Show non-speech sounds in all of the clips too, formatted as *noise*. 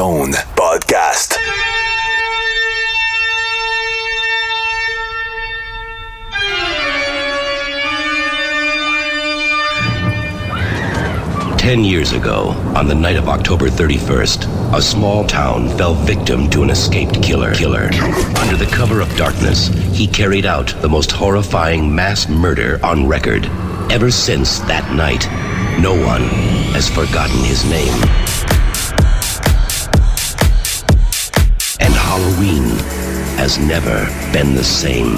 Zone Podcast. Ten years ago, on the night of October 31st, a small town fell victim to an escaped killer. Killer. Under the cover of darkness, he carried out the most horrifying mass murder on record. Ever since that night, no one has forgotten his name. Halloween has never been the same.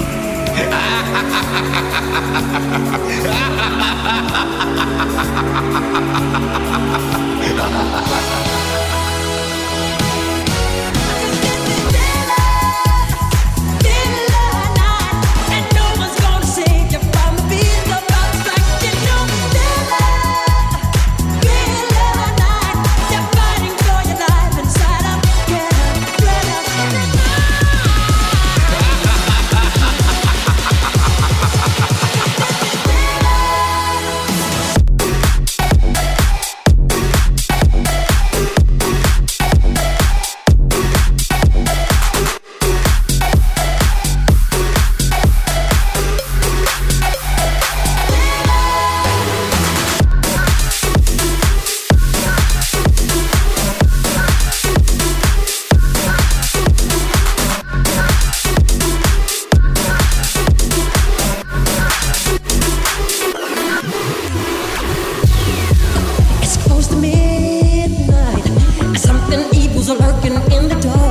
*laughs* Evil's lurking in the dark.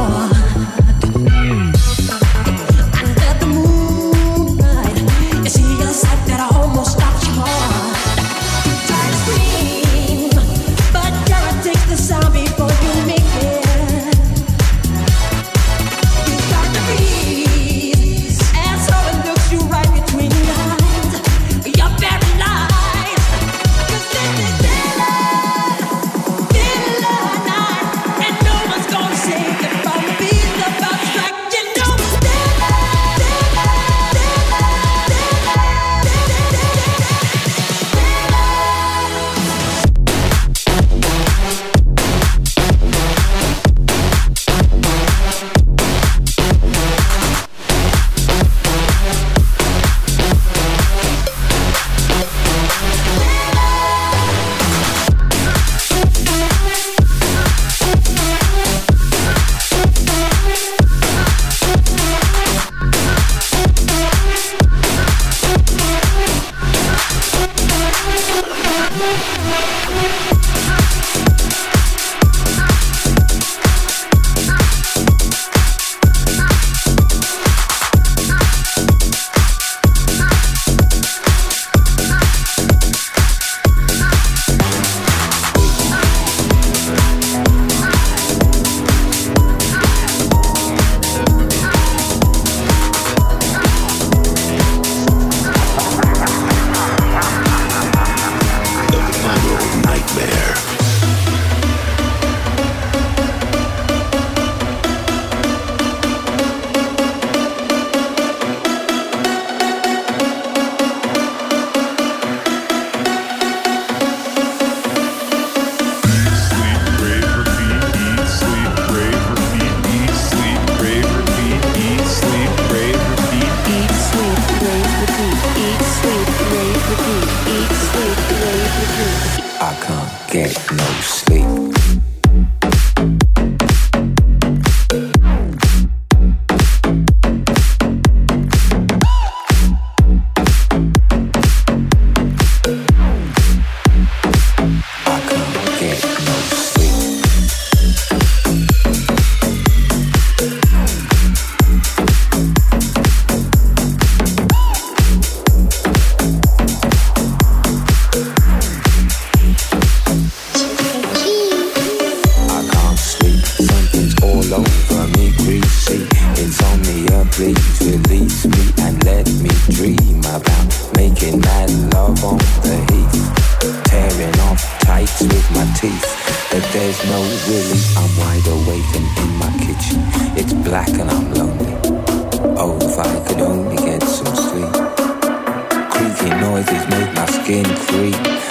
Skin creep.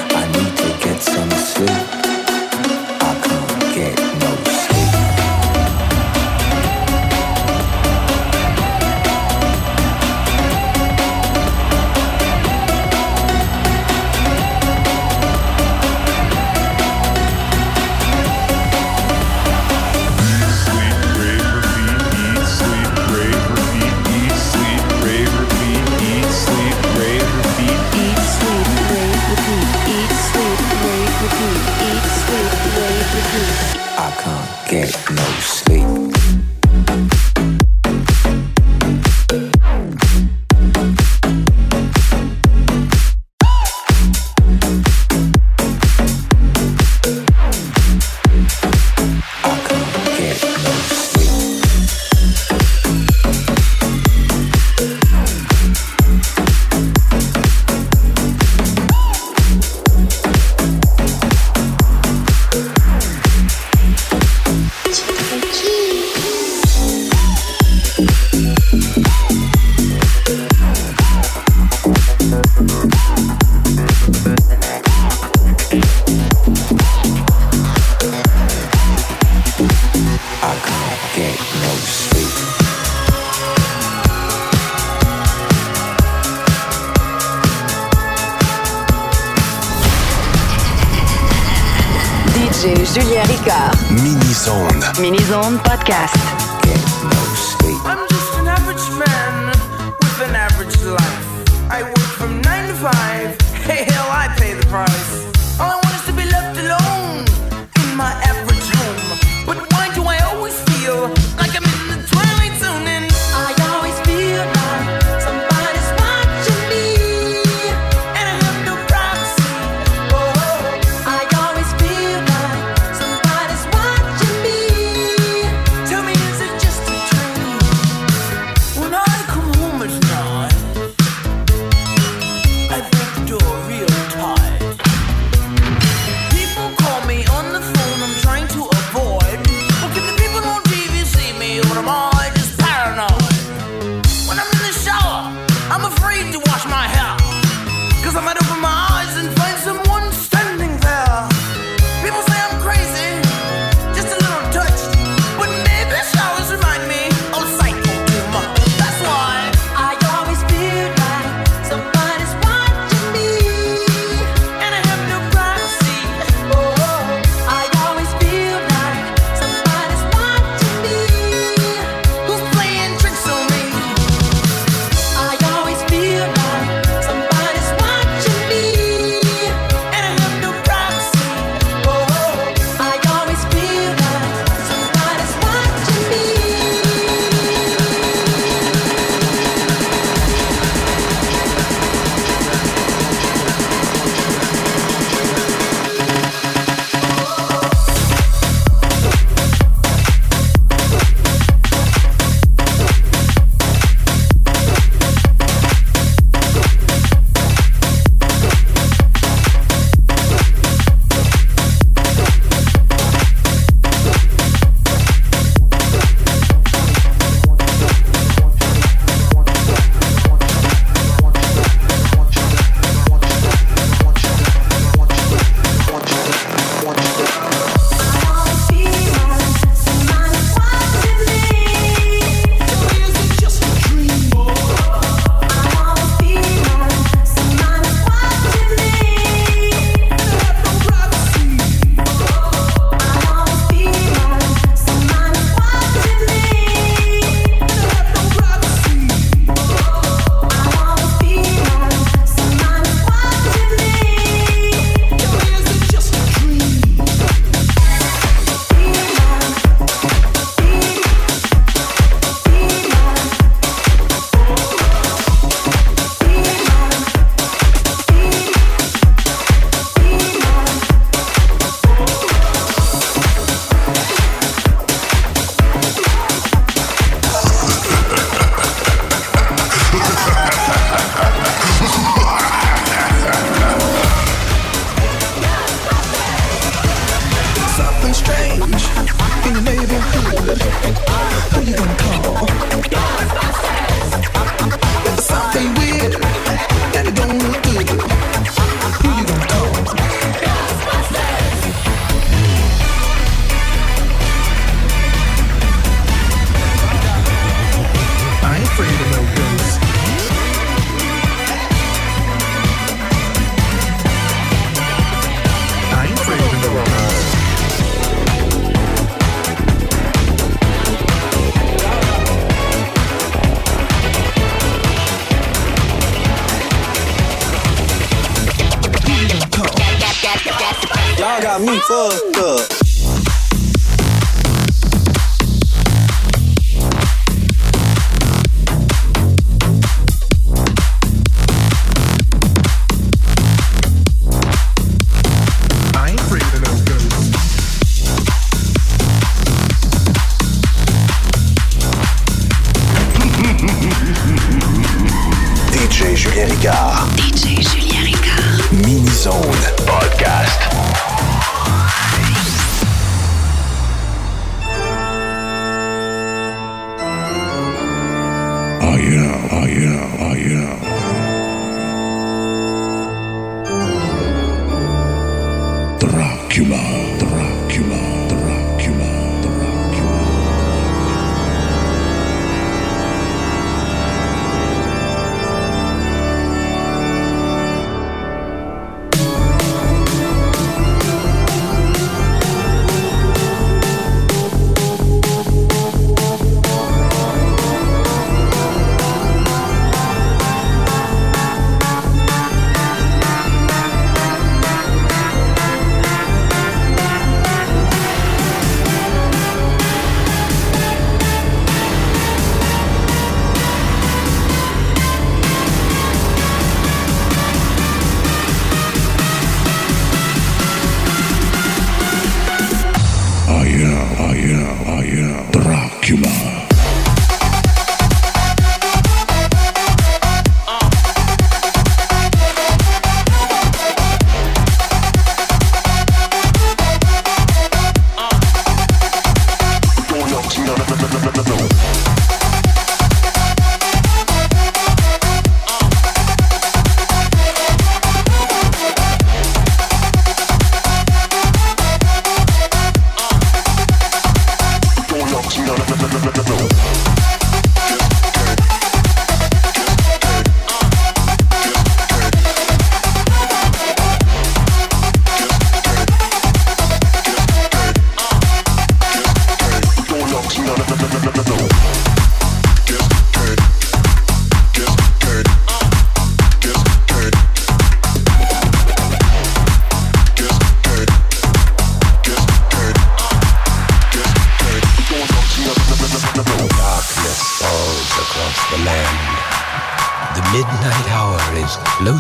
Ricard. Mini Zone. Mini-Zone Podcast. Y'all got me fucked up. Dracula, Oh yeah, oh yeah. Dracula.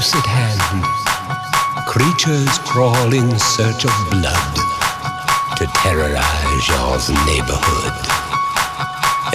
Close at hand. Creatures crawl in search of blood to terrorize your neighborhood.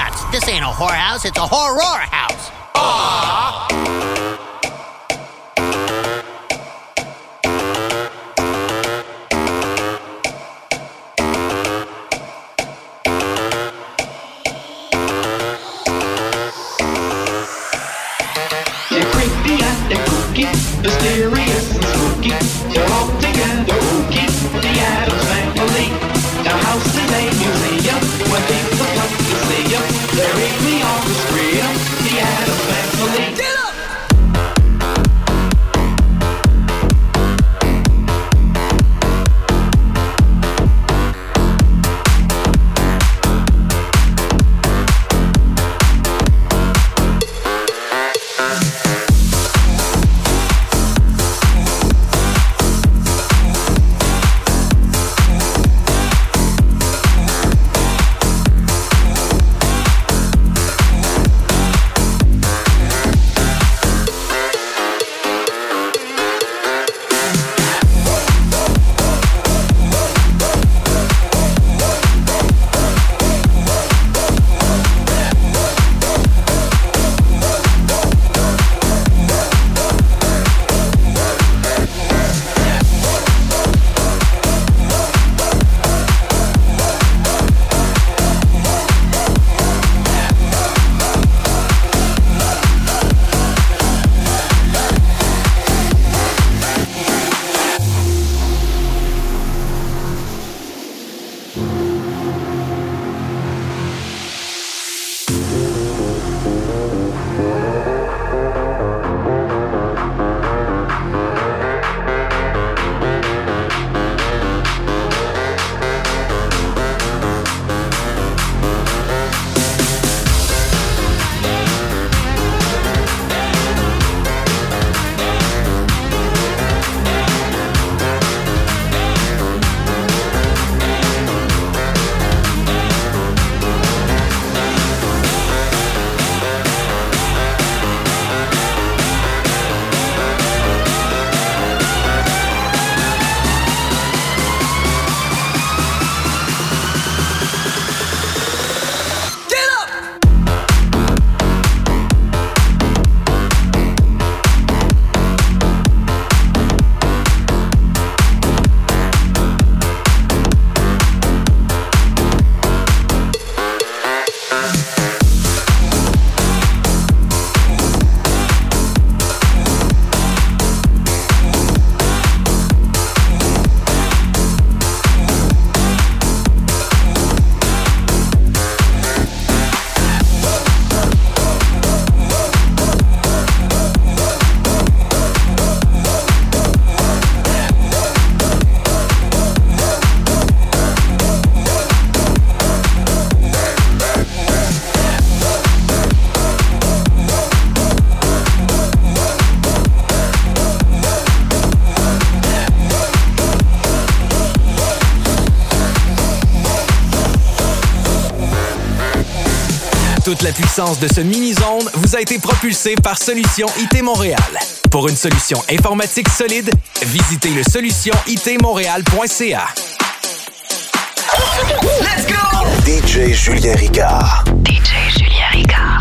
nuts. This ain't a whorehouse, it's a horror house. They're la puissance de ce mini-zone vous a été propulsé par Solution IT Montréal. Pour une solution informatique solide, visitez le solutionitmontréal.ca. Let's go! DJ Julien Ricard. DJ Julien Ricard.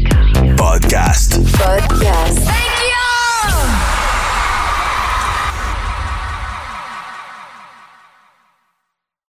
Podcast. Podcast.